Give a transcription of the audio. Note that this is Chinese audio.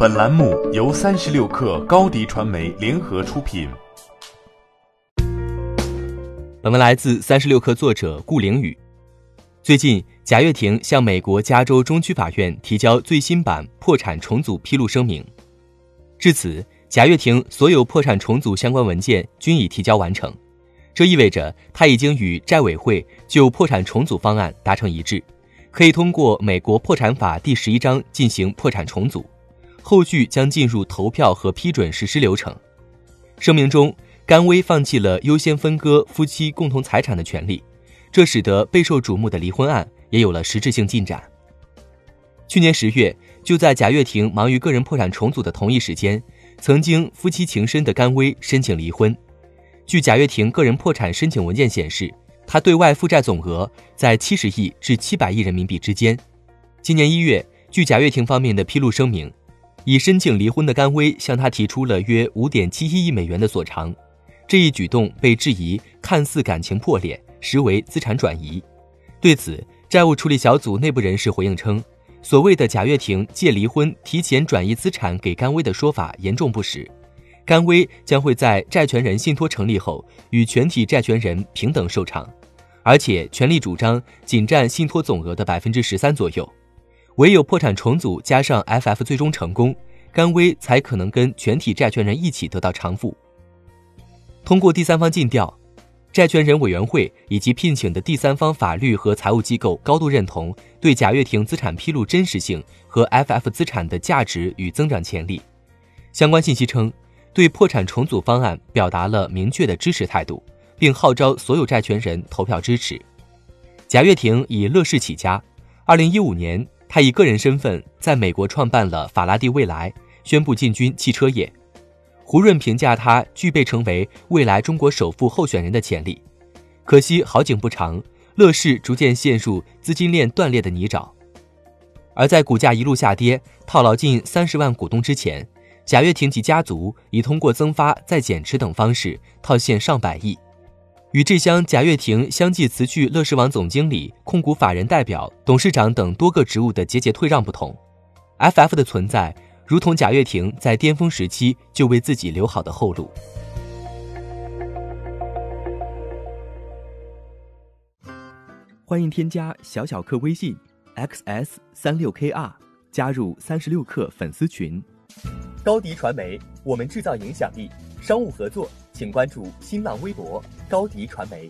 本栏目由三十六氪高低传媒联合出品。本文来自三十六氪作者顾凌宇。最近，贾跃亭向美国加州中区法院提交最新版破产重组披露声明。至此，贾跃亭所有破产重组相关文件均已提交完成，这意味着他已经与债委会就破产重组方案达成一致。可以通过美国破产法第十一章进行破产重组，后续将进入投票和批准实施流程。声明中，甘薇放弃了优先分割夫妻共同财产的权利，这使得备受瞩目的离婚案也有了实质性进展。去年十月，就在贾跃亭忙于个人破产重组的同一时间，曾经夫妻情深的甘薇申请离婚。据贾跃亭个人破产申请文件显示。他对外负债总额在七十亿至七百亿人民币之间。今年一月，据贾跃亭方面的披露声明，已申请离婚的甘薇向他提出了约五点七一亿美元的索偿。这一举动被质疑看似感情破裂，实为资产转移。对此，债务处理小组内部人士回应称，所谓的贾跃亭借离婚提前转移资产给甘薇的说法严重不实。甘薇将会在债权人信托成立后与全体债权人平等受偿。而且权利主张仅占信托总额的百分之十三左右，唯有破产重组加上 FF 最终成功，甘薇才可能跟全体债权人一起得到偿付。通过第三方尽调，债权人委员会以及聘请的第三方法律和财务机构高度认同对贾跃亭资产披露真实性和 FF 资产的价值与增长潜力。相关信息称，对破产重组方案表达了明确的支持态度。并号召所有债权人投票支持。贾跃亭以乐视起家，二零一五年，他以个人身份在美国创办了法拉第未来，宣布进军汽车业。胡润评价他具备成为未来中国首富候选人的潜力。可惜好景不长，乐视逐渐陷入资金链断裂的泥沼。而在股价一路下跌、套牢近三十万股东之前，贾跃亭及家族已通过增发再减持等方式套现上百亿。与这厢贾跃亭相继辞去乐视网总经理、控股法人代表、董事长等多个职务的节节退让不同，FF 的存在如同贾跃亭在巅峰时期就为自己留好的后路。欢迎添加小小客微信，xs 三六 kr，加入三十六氪粉丝群。高迪传媒，我们制造影响力。商务合作。请关注新浪微博高迪传媒。